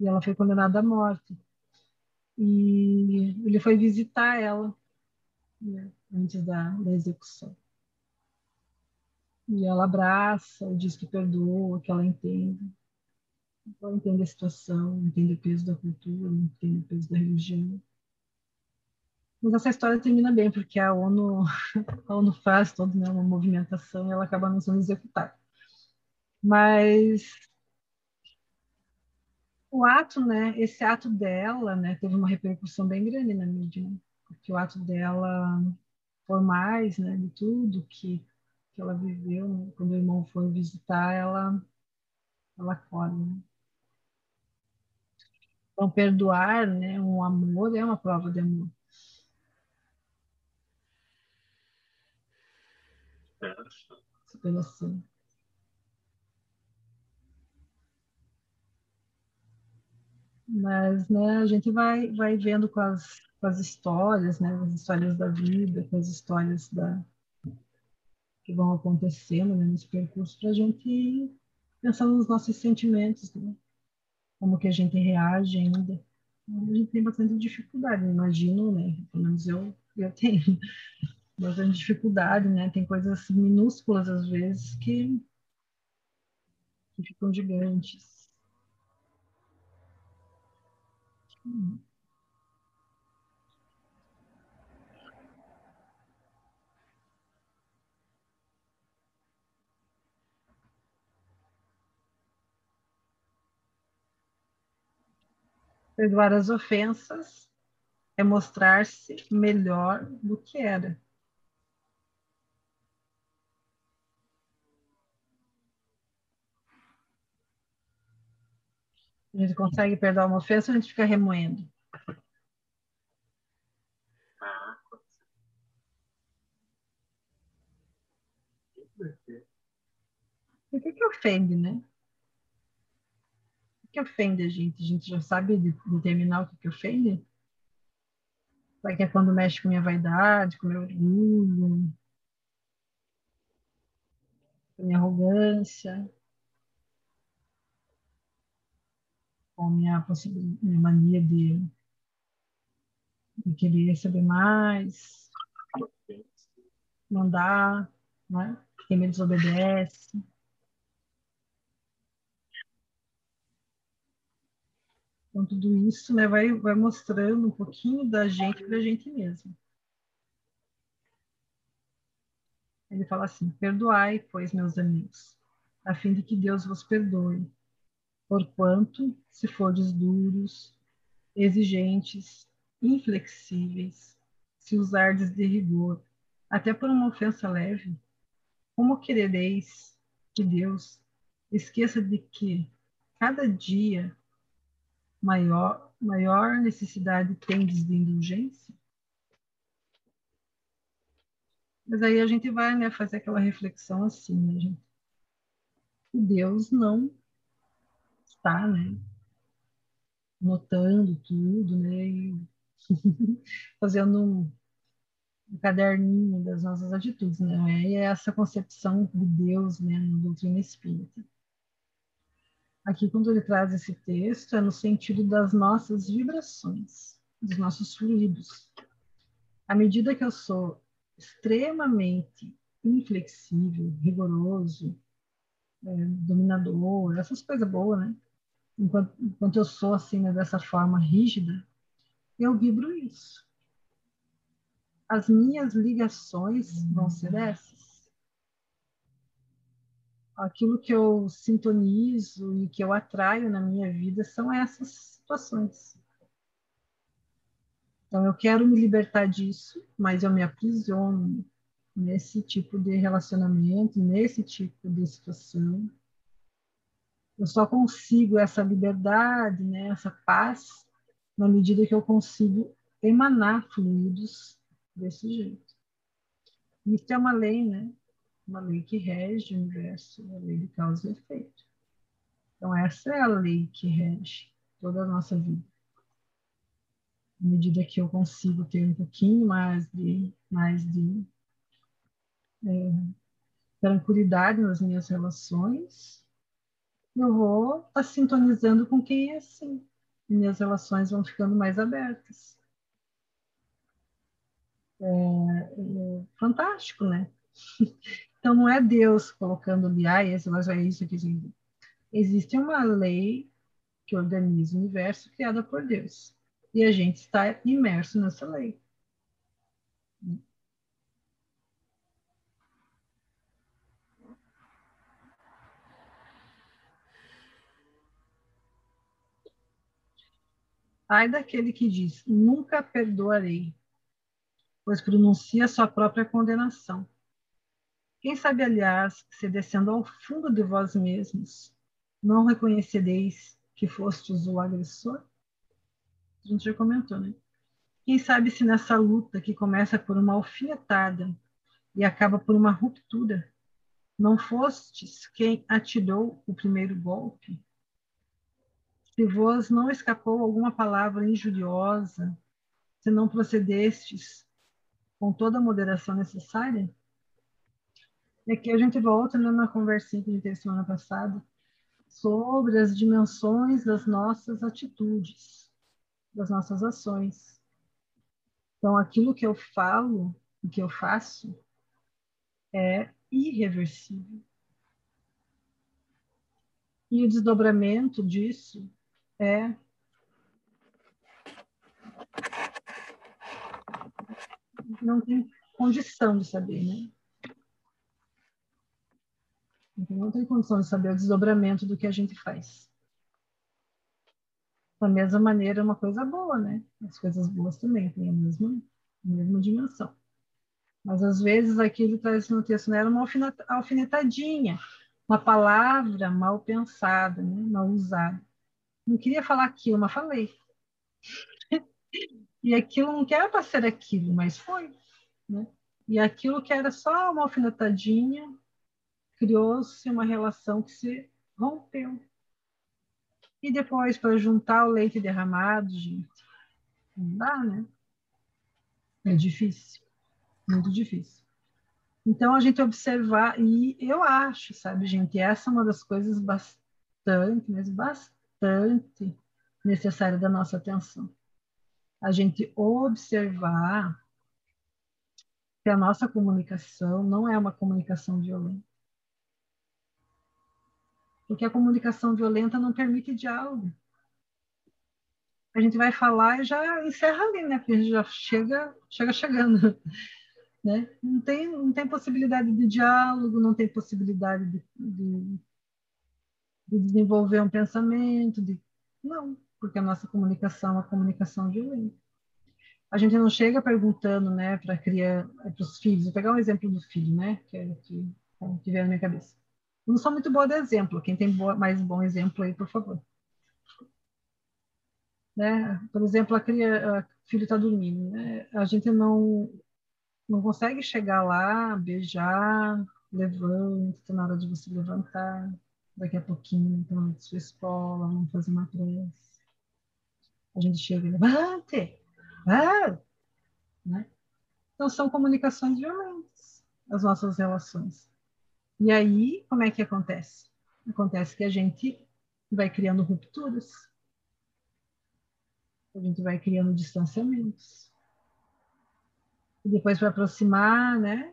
E ela foi condenada à morte. E ele foi visitar ela né, antes da, da execução. E ela abraça, diz que perdoa, que ela entende. Ela entende a situação, entende o peso da cultura, entende o peso da religião. Mas essa história termina bem, porque a ONU, a ONU faz toda né, uma movimentação e ela acaba não sendo executada. Mas o ato, né, esse ato dela, né, teve uma repercussão bem grande na mídia, né, porque o ato dela, por mais, né, de tudo que, que ela viveu, né, quando o irmão foi visitar, ela, ela acorda, né. Então, perdoar, né, um amor é uma prova de amor. Superação. Mas, né, a gente vai, vai vendo com as, com as histórias, né, as histórias da vida, com as histórias da, que vão acontecendo né, nesse percurso, para a gente pensar nos nossos sentimentos, né? Como que a gente reage ainda. A gente tem bastante dificuldade, imagino, né? Pelo menos eu, eu tenho bastante dificuldade, né? Tem coisas minúsculas, às vezes, que, que ficam gigantes. Hum. Perdoar as ofensas é mostrar-se melhor do que era. A gente consegue perdoar uma ofensa ou a gente fica remoendo? Por que, que ofende, né? Que ofende a gente? A gente já sabe determinar o que, que ofende? Será que é quando mexe com minha vaidade, com meu orgulho, com minha arrogância, com minha, minha mania de, de querer saber mais, mandar, né? quem me desobedece. Então, tudo isso né, vai, vai mostrando um pouquinho da gente para a gente mesmo. Ele fala assim: Perdoai, pois, meus amigos, a fim de que Deus vos perdoe, porquanto, se fordes duros, exigentes, inflexíveis, se usardes de rigor, até por uma ofensa leve, como querereis que Deus esqueça de que cada dia maior, maior necessidade tendes de indulgência? Mas aí a gente vai né, fazer aquela reflexão assim, né, gente? Deus não está, né, notando tudo, né, e fazendo um, um, caderninho das nossas atitudes, né, e é essa concepção de Deus, né, na doutrina espírita. Aqui, quando ele traz esse texto, é no sentido das nossas vibrações, dos nossos fluidos. À medida que eu sou extremamente inflexível, rigoroso, é, dominador, essas coisas boas, né? Enquanto, enquanto eu sou assim, né, dessa forma rígida, eu vibro isso. As minhas ligações vão ser essas aquilo que eu sintonizo e que eu atraio na minha vida são essas situações. Então, eu quero me libertar disso, mas eu me aprisiono nesse tipo de relacionamento, nesse tipo de situação. Eu só consigo essa liberdade, né, essa paz, na medida que eu consigo emanar fluidos desse jeito. Isso é uma lei, né? Uma lei que rege o universo, a lei de causa e efeito. Então, essa é a lei que rege toda a nossa vida. À medida que eu consigo ter um pouquinho mais de, mais de é, tranquilidade nas minhas relações, eu vou estar tá sintonizando com quem é assim. Minhas relações vão ficando mais abertas. É, é fantástico, né? Então, não é Deus colocando ali, ah, esse, mas é isso aqui. Existe uma lei que organiza o universo criada por Deus. E a gente está imerso nessa lei. Ai daquele que diz: Nunca perdoarei, pois pronuncia sua própria condenação. Quem sabe, aliás, se descendo ao fundo de vós mesmos, não reconhecereis que fostes o agressor? A gente já comentou, né? Quem sabe se nessa luta que começa por uma alfinetada e acaba por uma ruptura, não fostes quem atirou o primeiro golpe? Se vos não escapou alguma palavra injuriosa, se não procedestes com toda a moderação necessária? E aqui a gente volta na conversinha que a gente teve semana passada sobre as dimensões das nossas atitudes, das nossas ações. Então, aquilo que eu falo e que eu faço é irreversível. E o desdobramento disso é não tem condição de saber, né? Então, não tem condição de saber o desdobramento do que a gente faz. Da mesma maneira, é uma coisa boa, né? As coisas boas também têm a mesma, a mesma dimensão. Mas às vezes aquilo traz no texto não era uma alfinetadinha, uma palavra mal pensada, né? mal usada. Não queria falar aquilo, mas falei. e aquilo não quer para ser aquilo, mas foi. Né? E aquilo que era só uma alfinetadinha, criou-se uma relação que se rompeu. E depois, para juntar o leite derramado, gente, não dá, né? É difícil, muito difícil. Então, a gente observar, e eu acho, sabe, gente, essa é uma das coisas bastante, mas bastante necessária da nossa atenção. A gente observar que a nossa comunicação não é uma comunicação violenta porque a comunicação violenta não permite diálogo. A gente vai falar e já encerra ali, né? Porque a gente já chega, chega chegando. Né? Não, tem, não tem possibilidade de diálogo, não tem possibilidade de, de, de desenvolver um pensamento, de... não, porque a nossa comunicação é uma comunicação violenta. A gente não chega perguntando, né, para criar, para os filhos. Vou pegar um exemplo do filho, né, que é que, que veio na minha cabeça não sou muito boa de exemplo. Quem tem boa, mais bom exemplo aí, por favor. Né? Por exemplo, a, cria, a filho está dormindo. Né? A gente não, não consegue chegar lá, beijar, levanta, tá na hora de você levantar, daqui a pouquinho, então, na sua escola, vamos fazer uma prece. A gente chega e levante, ah! né? Então, são comunicações violentas, as nossas relações. E aí, como é que acontece? Acontece que a gente vai criando rupturas, a gente vai criando distanciamentos. E depois, para aproximar, né?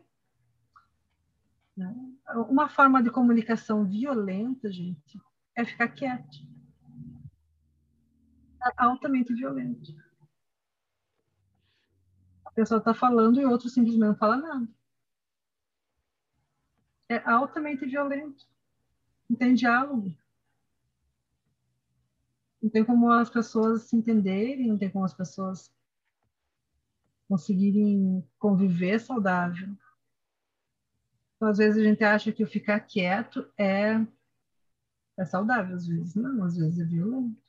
Uma forma de comunicação violenta, gente, é ficar quieto. É altamente violento. A pessoa está falando e o outro simplesmente não fala nada. É altamente violento. Não tem diálogo. Não tem como as pessoas se entenderem, não tem como as pessoas conseguirem conviver saudável. Então, às vezes a gente acha que o ficar quieto é, é saudável, às vezes não, às vezes é violento.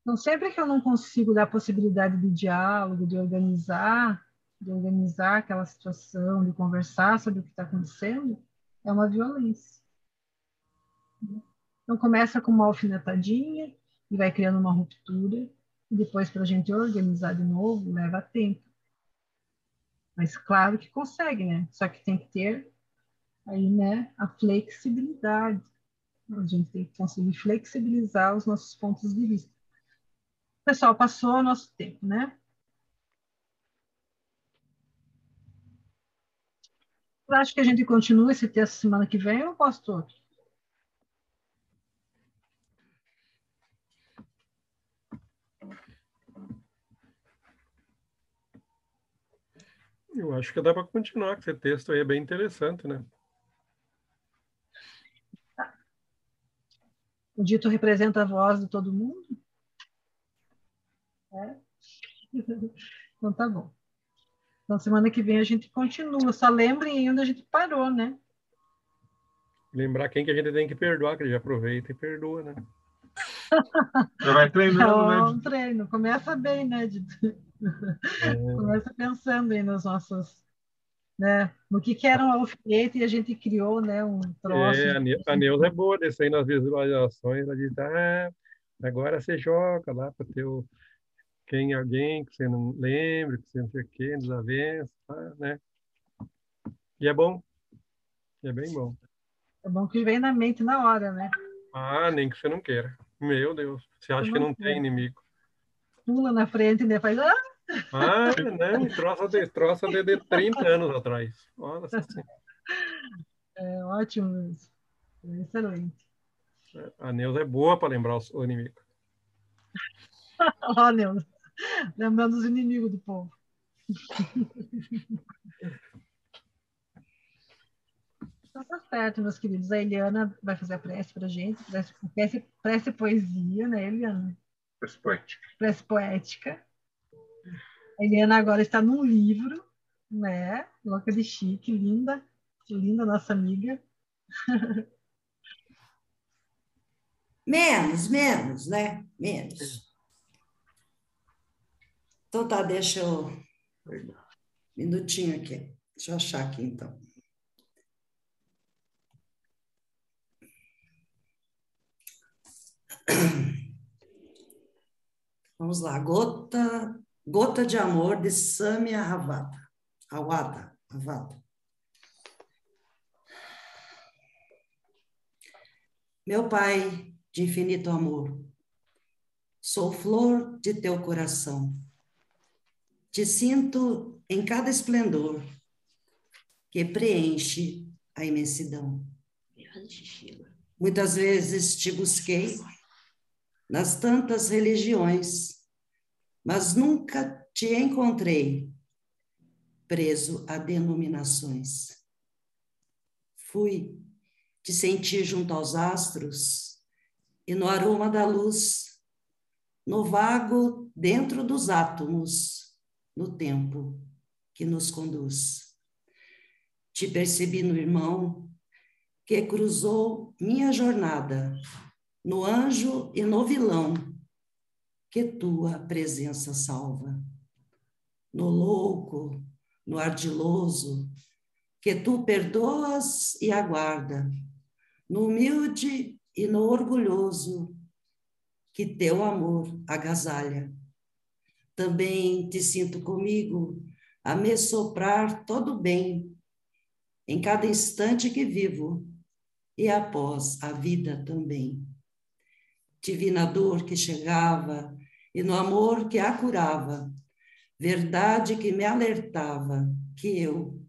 Então, sempre que eu não consigo dar a possibilidade de diálogo, de organizar, de organizar aquela situação, de conversar sobre o que está acontecendo, é uma violência. Então, começa com uma alfinetadinha e vai criando uma ruptura, e depois, para a gente organizar de novo, leva tempo. Mas claro que consegue, né? Só que tem que ter aí, né, a flexibilidade. A gente tem que conseguir flexibilizar os nossos pontos de vista. Pessoal, passou o nosso tempo, né? Eu acho que a gente continua esse texto semana que vem ou posto outro? Eu acho que dá para continuar, que esse texto aí é bem interessante, né? O dito representa a voz de todo mundo? É? Então tá bom. Então semana que vem a gente continua. Só lembrem onde a gente parou, né? Lembrar quem que a gente tem que perdoar, que ele já aproveita e perdoa, né? Já vai treinando, é né? um treino. Começa bem, né, Dito? É. Começa pensando aí nos nossos, né? No que, que era um alfinete e a gente criou, né? Um troço. É, a Neuza é boa desse aí nas visualizações. Ela diz, ah, agora você joga lá para ter o, quem alguém que você não lembra, que você não sei o quê, desavença, tá, né? E é bom. É bem bom. É bom que vem na mente na hora, né? Ah, nem que você não queira. Meu Deus, você acha que não tem inimigo. Pula na frente, né? Faz. Ah! Ah, não, troça de, troça de, de 30 anos atrás. Nossa É ótimo isso. É excelente. A Neuza é boa para lembrar o inimigo. Ó, Neuza. Lembrando os inimigos do povo. Então tá certo, meus queridos. A Eliana vai fazer a prece para a gente. Prece, prece, prece poesia, né, Eliana? Prece poética. Prece poética. A Eliana agora está num livro, né? Louca de chique, linda. Linda nossa amiga. Menos, menos, né? Menos. Então tá, deixa eu. Minutinho aqui. Deixa eu achar aqui então. Vamos lá, gota, gota de amor de Samia Ravata. Awada, Avada. Meu Pai de infinito amor, sou flor de teu coração. Te sinto em cada esplendor que preenche a imensidão. Muitas vezes te busquei nas tantas religiões, mas nunca te encontrei preso a denominações. Fui te sentir junto aos astros e no aroma da luz, no vago dentro dos átomos, no tempo que nos conduz. Te percebi no irmão que cruzou minha jornada no anjo e no vilão, que tua presença salva. No louco, no ardiloso, que tu perdoas e aguarda, no humilde e no orgulhoso, que teu amor agasalha. Também te sinto comigo a me soprar todo bem, em cada instante que vivo e após a vida também. Divina dor que chegava e no amor que a curava, verdade que me alertava que eu,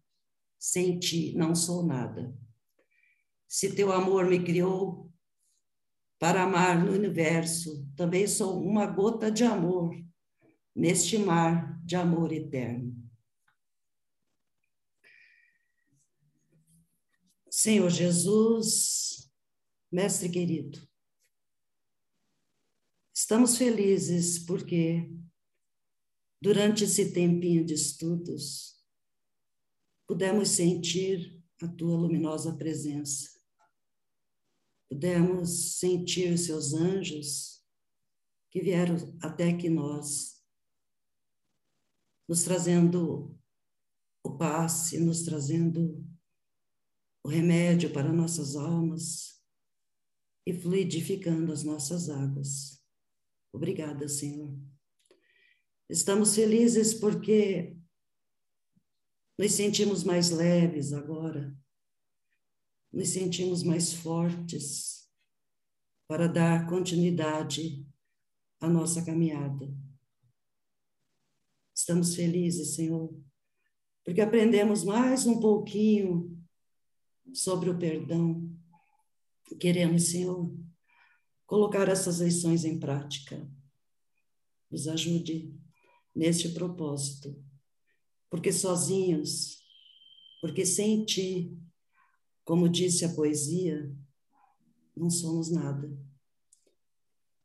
sem ti, não sou nada. Se teu amor me criou para amar no universo, também sou uma gota de amor neste mar de amor eterno. Senhor Jesus, Mestre querido, estamos felizes porque durante esse tempinho de estudos pudemos sentir a tua luminosa presença. Pudemos sentir os seus anjos que vieram até que nós, nos trazendo o passe, nos trazendo o remédio para nossas almas e fluidificando as nossas águas. Obrigada, Senhor. Estamos felizes porque nos sentimos mais leves agora, nos sentimos mais fortes para dar continuidade à nossa caminhada. Estamos felizes, Senhor, porque aprendemos mais um pouquinho sobre o perdão. Queremos, Senhor, colocar essas lições em prática. Nos ajude neste propósito, porque sozinhos, porque sem Ti, como disse a poesia, não somos nada.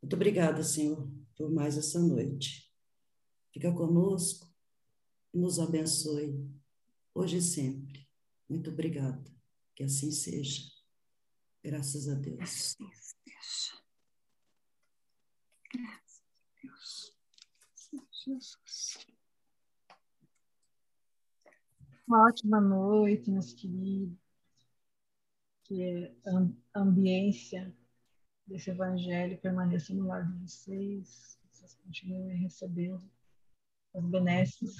Muito obrigada, Senhor, por mais essa noite. Fica conosco e nos abençoe, hoje e sempre. Muito obrigada. Que assim seja. Graças a Deus. Assim. Graças a Deus. Uma ótima noite, meus queridos. Que a ambiência desse evangelho permaneça no lar de vocês. Que vocês continuem recebendo as benesses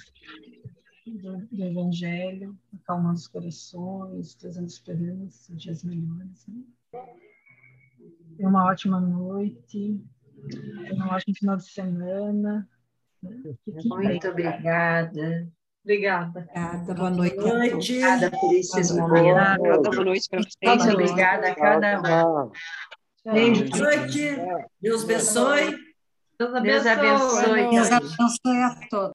do, do Evangelho, acalmando os corações, trazendo esperança, dias melhores. Né? Tenha uma ótima noite, tenha um ótimo final de semana. Né? Muito obrigada. Obrigada. Obrigada. Boa noite. Boa noite. Obrigada por esses momentos. Boa noite para vocês. Muito obrigada a cada um. Beijo. Boa noite. Deus abençoe. Deus abençoe. Deus abençoe a todos.